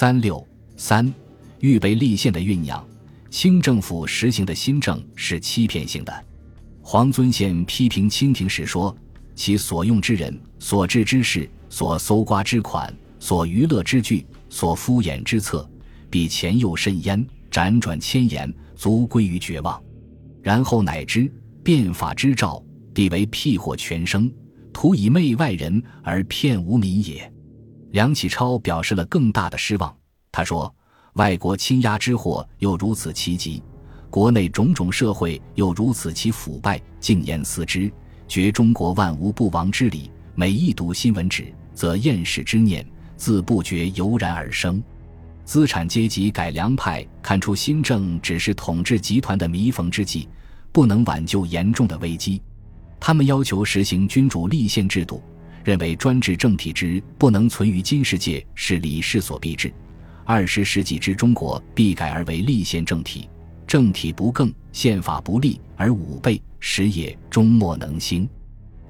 三六三，预备立宪的酝酿。清政府实行的新政是欺骗性的。黄遵宪批评清廷时说：“其所用之人、所治之事、所搜刮之款、所娱乐之具、所敷衍之策，比前又甚焉，辗转千言，足归于绝望。然后乃知变法之兆，必为辟祸全生，图以媚外人而骗无民也。”梁启超表示了更大的失望。他说。外国侵压之祸又如此奇急，国内种种社会又如此其腐败，静言思之，觉中国万无不亡之理。每一读新闻纸，则厌世之念自不觉油然而生。资产阶级改良派看出新政只是统治集团的弥缝之计，不能挽救严重的危机。他们要求实行君主立宪制度，认为专制政体之不能存于今世界是理势所必至。二十世纪之中国必改而为立宪政体，政体不更，宪法不立，而武备时也终莫能兴。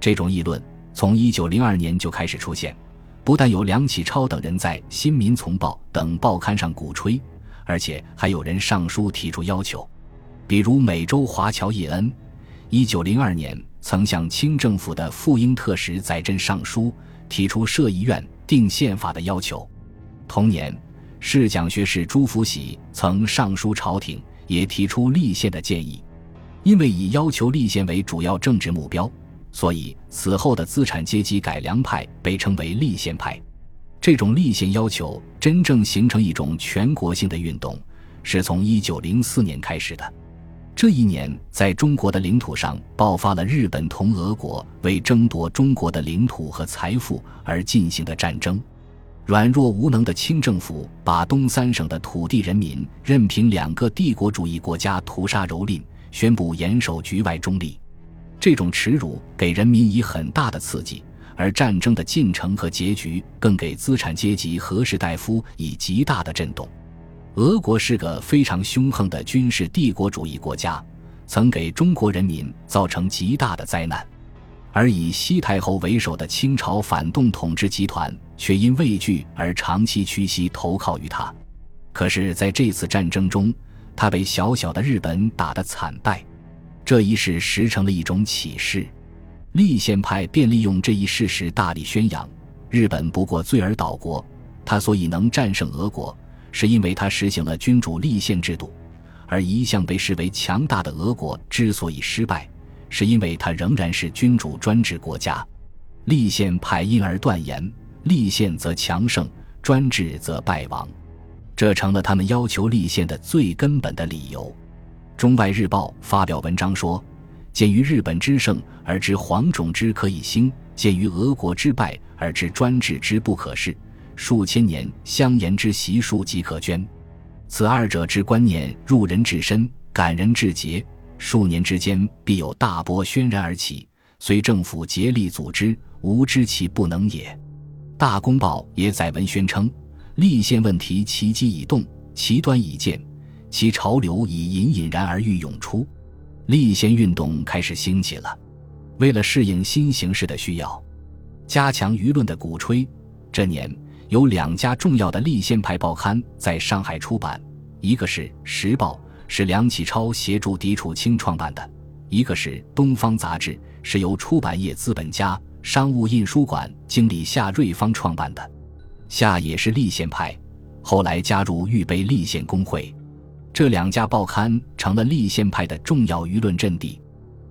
这种议论从一九零二年就开始出现，不但有梁启超等人在《新民丛报》等报刊上鼓吹，而且还有人上书提出要求。比如美洲华侨叶恩，一九零二年曾向清政府的傅英特使载真上书，提出设议院定宪法的要求。同年。侍讲学士朱福喜曾上书朝廷，也提出立宪的建议。因为以要求立宪为主要政治目标，所以此后的资产阶级改良派被称为立宪派。这种立宪要求真正形成一种全国性的运动，是从1904年开始的。这一年，在中国的领土上爆发了日本同俄国为争夺中国的领土和财富而进行的战争。软弱无能的清政府把东三省的土地人民任凭两个帝国主义国家屠杀蹂躏，宣布严守局外中立。这种耻辱给人民以很大的刺激，而战争的进程和结局更给资产阶级和士大夫以极大的震动。俄国是个非常凶横的军事帝国主义国家，曾给中国人民造成极大的灾难。而以西太后为首的清朝反动统治集团却因畏惧而长期屈膝投靠于他。可是，在这次战争中，他被小小的日本打得惨败。这一事实成了一种启示，立宪派便利用这一事实大力宣扬：日本不过罪而岛国，他所以能战胜俄国，是因为他实行了君主立宪制度；而一向被视为强大的俄国之所以失败。是因为他仍然是君主专制国家，立宪派因而断言：立宪则强盛，专制则败亡。这成了他们要求立宪的最根本的理由。《中外日报》发表文章说：“鉴于日本之盛而知黄种之可以兴，鉴于俄国之败而知专制之不可恃，数千年相沿之习数即可捐。此二者之观念入人至深，感人至节。”数年之间，必有大波轩然而起。虽政府竭力阻之，无知其不能也。大公报也载文宣称：立宪问题其机已动，其端已见，其潮流已隐隐然而欲涌出。立宪运动开始兴起了。为了适应新形势的需要，加强舆论的鼓吹，这年有两家重要的立宪派报刊在上海出版，一个是《时报》。是梁启超协助狄楚清创办的，一个是《东方杂志》，是由出版业资本家、商务印书馆经理夏瑞芳创办的。夏也是立宪派，后来加入预备立宪工会。这两家报刊成了立宪派的重要舆论阵地。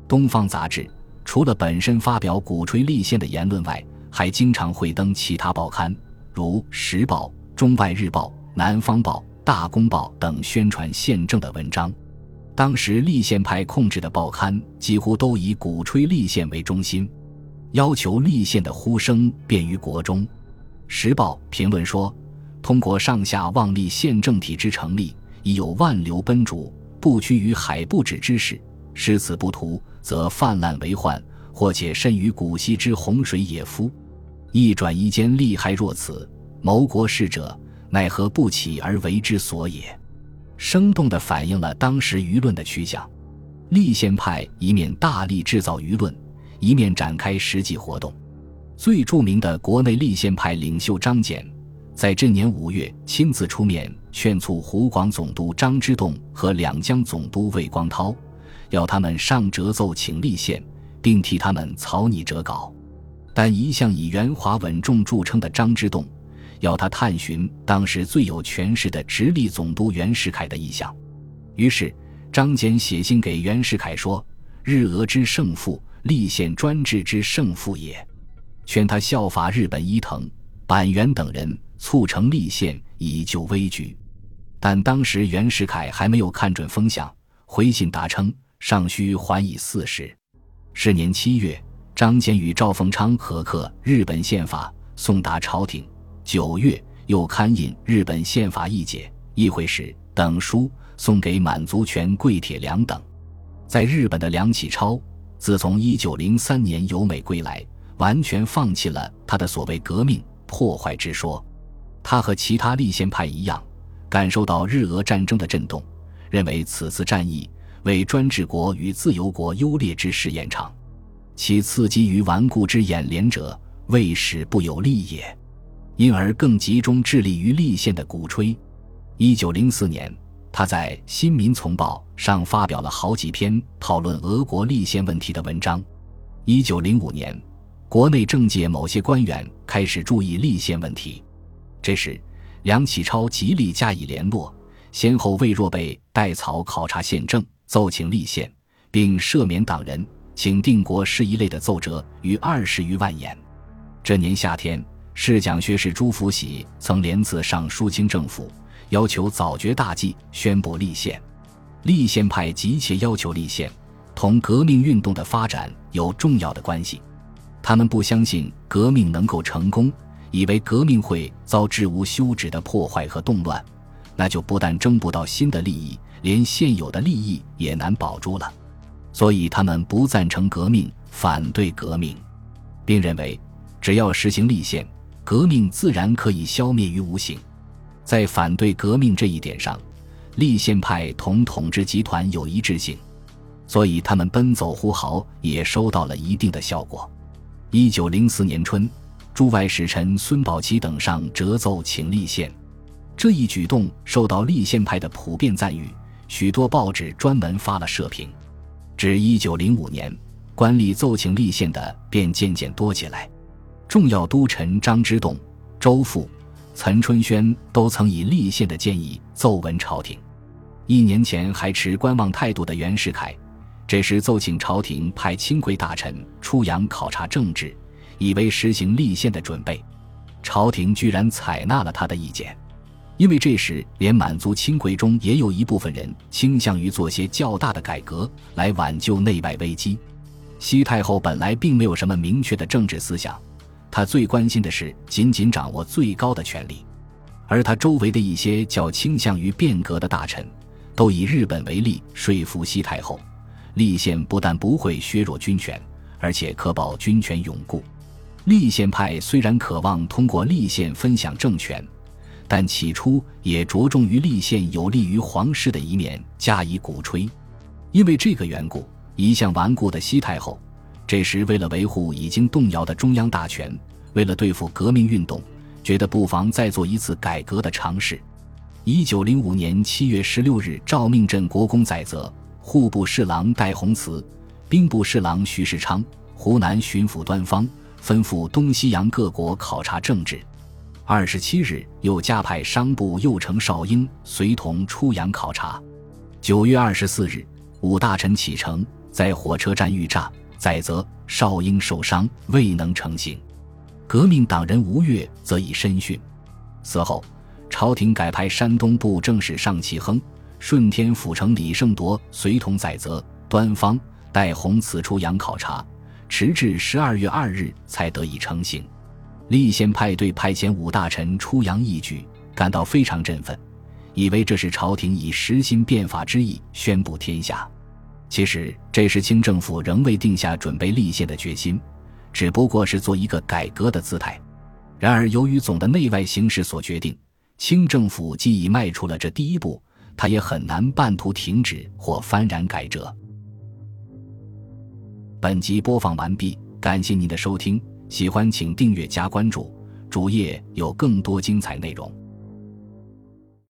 《东方杂志》除了本身发表鼓吹立宪的言论外，还经常会登其他报刊，如《时报》《中外日报》《南方报》。大公报等宣传宪政的文章，当时立宪派控制的报刊几乎都以鼓吹立宪为中心，要求立宪的呼声便于国中。时报评论说：“通过上下望立宪政体之成立，已有万流奔逐，不屈于海不止之势。失此不图，则泛滥为患，或且甚于古稀之洪水也夫。一转一间，利害若此，谋国事者。”奈何不起而为之所也，生动地反映了当时舆论的趋向。立宪派一面大力制造舆论，一面展开实际活动。最著名的国内立宪派领袖张謇，在这年五月亲自出面劝促湖广总督张之洞和两江总督魏光涛，要他们上折奏请立宪，并替他们草拟折稿。但一向以圆滑稳重著称的张之洞，要他探寻当时最有权势的直隶总督袁世凯的意向。于是张謇写信给袁世凯说：“日俄之胜负，立宪专制之胜负也。”劝他效法日本伊藤、板垣等人，促成立宪，以救危局。但当时袁世凯还没有看准风向，回信答称尚需缓以四时。是年七月，张謇与赵凤昌合刻日本宪法，送达朝廷。九月，又刊印日本宪法议解、议会史等书，送给满族权桂铁良等。在日本的梁启超，自从一九零三年由美归来。完全放弃了他的所谓革命破坏之说，他和其他立宪派一样，感受到日俄战争的震动，认为此次战役为专制国与自由国优劣之试验场，其刺激于顽固之演联者，未始不有利也，因而更集中致力于立宪的鼓吹。一九零四年，他在《新民丛报》上发表了好几篇讨论俄国立宪问题的文章。一九零五年。国内政界某些官员开始注意立宪问题，这时梁启超极力加以联络，先后为若被代草考察宪政，奏请立宪，并赦免党人，请定国事一类的奏折逾二十余万言。这年夏天，侍讲学士朱福喜曾连次上书清政府，要求早决大计，宣布立宪。立宪派急切要求立宪，同革命运动的发展有重要的关系。他们不相信革命能够成功，以为革命会遭致无休止的破坏和动乱，那就不但争不到新的利益，连现有的利益也难保住了。所以他们不赞成革命，反对革命，并认为只要实行立宪，革命自然可以消灭于无形。在反对革命这一点上，立宪派同统治集团有一致性，所以他们奔走呼号也收到了一定的效果。一九零四年春，驻外使臣孙宝琦等上折奏请立宪，这一举动受到立宪派的普遍赞誉，许多报纸专门发了社评。至一九零五年，官吏奏请立宪的便渐渐多起来，重要都臣张之洞、周复、岑春轩都曾以立宪的建议奏闻朝廷。一年前还持观望态度的袁世凯。这时奏请朝廷派亲贵大臣出洋考察政治，以为实行立宪的准备。朝廷居然采纳了他的意见，因为这时连满族亲贵中也有一部分人倾向于做些较大的改革来挽救内外危机。西太后本来并没有什么明确的政治思想，她最关心的是紧紧掌握最高的权力，而她周围的一些较倾向于变革的大臣，都以日本为例说服西太后。立宪不但不会削弱军权，而且可保军权永固。立宪派虽然渴望通过立宪分享政权，但起初也着重于立宪有利于皇室的一面加以鼓吹。因为这个缘故，一向顽固的西太后，这时为了维护已经动摇的中央大权，为了对付革命运动，觉得不妨再做一次改革的尝试。一九零五年七月十六日，诏命镇国公载泽。户部侍郎戴洪慈、兵部侍郎徐世昌、湖南巡抚端方吩咐东西洋各国考察政治。二十七日，又加派商部右丞邵英随同出洋考察。九月二十四日，五大臣启程，在火车站遇炸，载泽、邵英受伤，未能成行。革命党人吴越则已身殉。此后，朝廷改派山东部政使尚其亨。顺天府城李胜铎随同载泽、端方、戴洪此出洋考察，迟至十二月二日才得以成行。立宪派对派遣五大臣出洋一举感到非常振奋，以为这是朝廷以实行变法之意宣布天下。其实这时清政府仍未定下准备立宪的决心，只不过是做一个改革的姿态。然而由于总的内外形势所决定，清政府既已迈出了这第一步。他也很难半途停止或幡然改折。本集播放完毕，感谢您的收听，喜欢请订阅加关注，主页有更多精彩内容。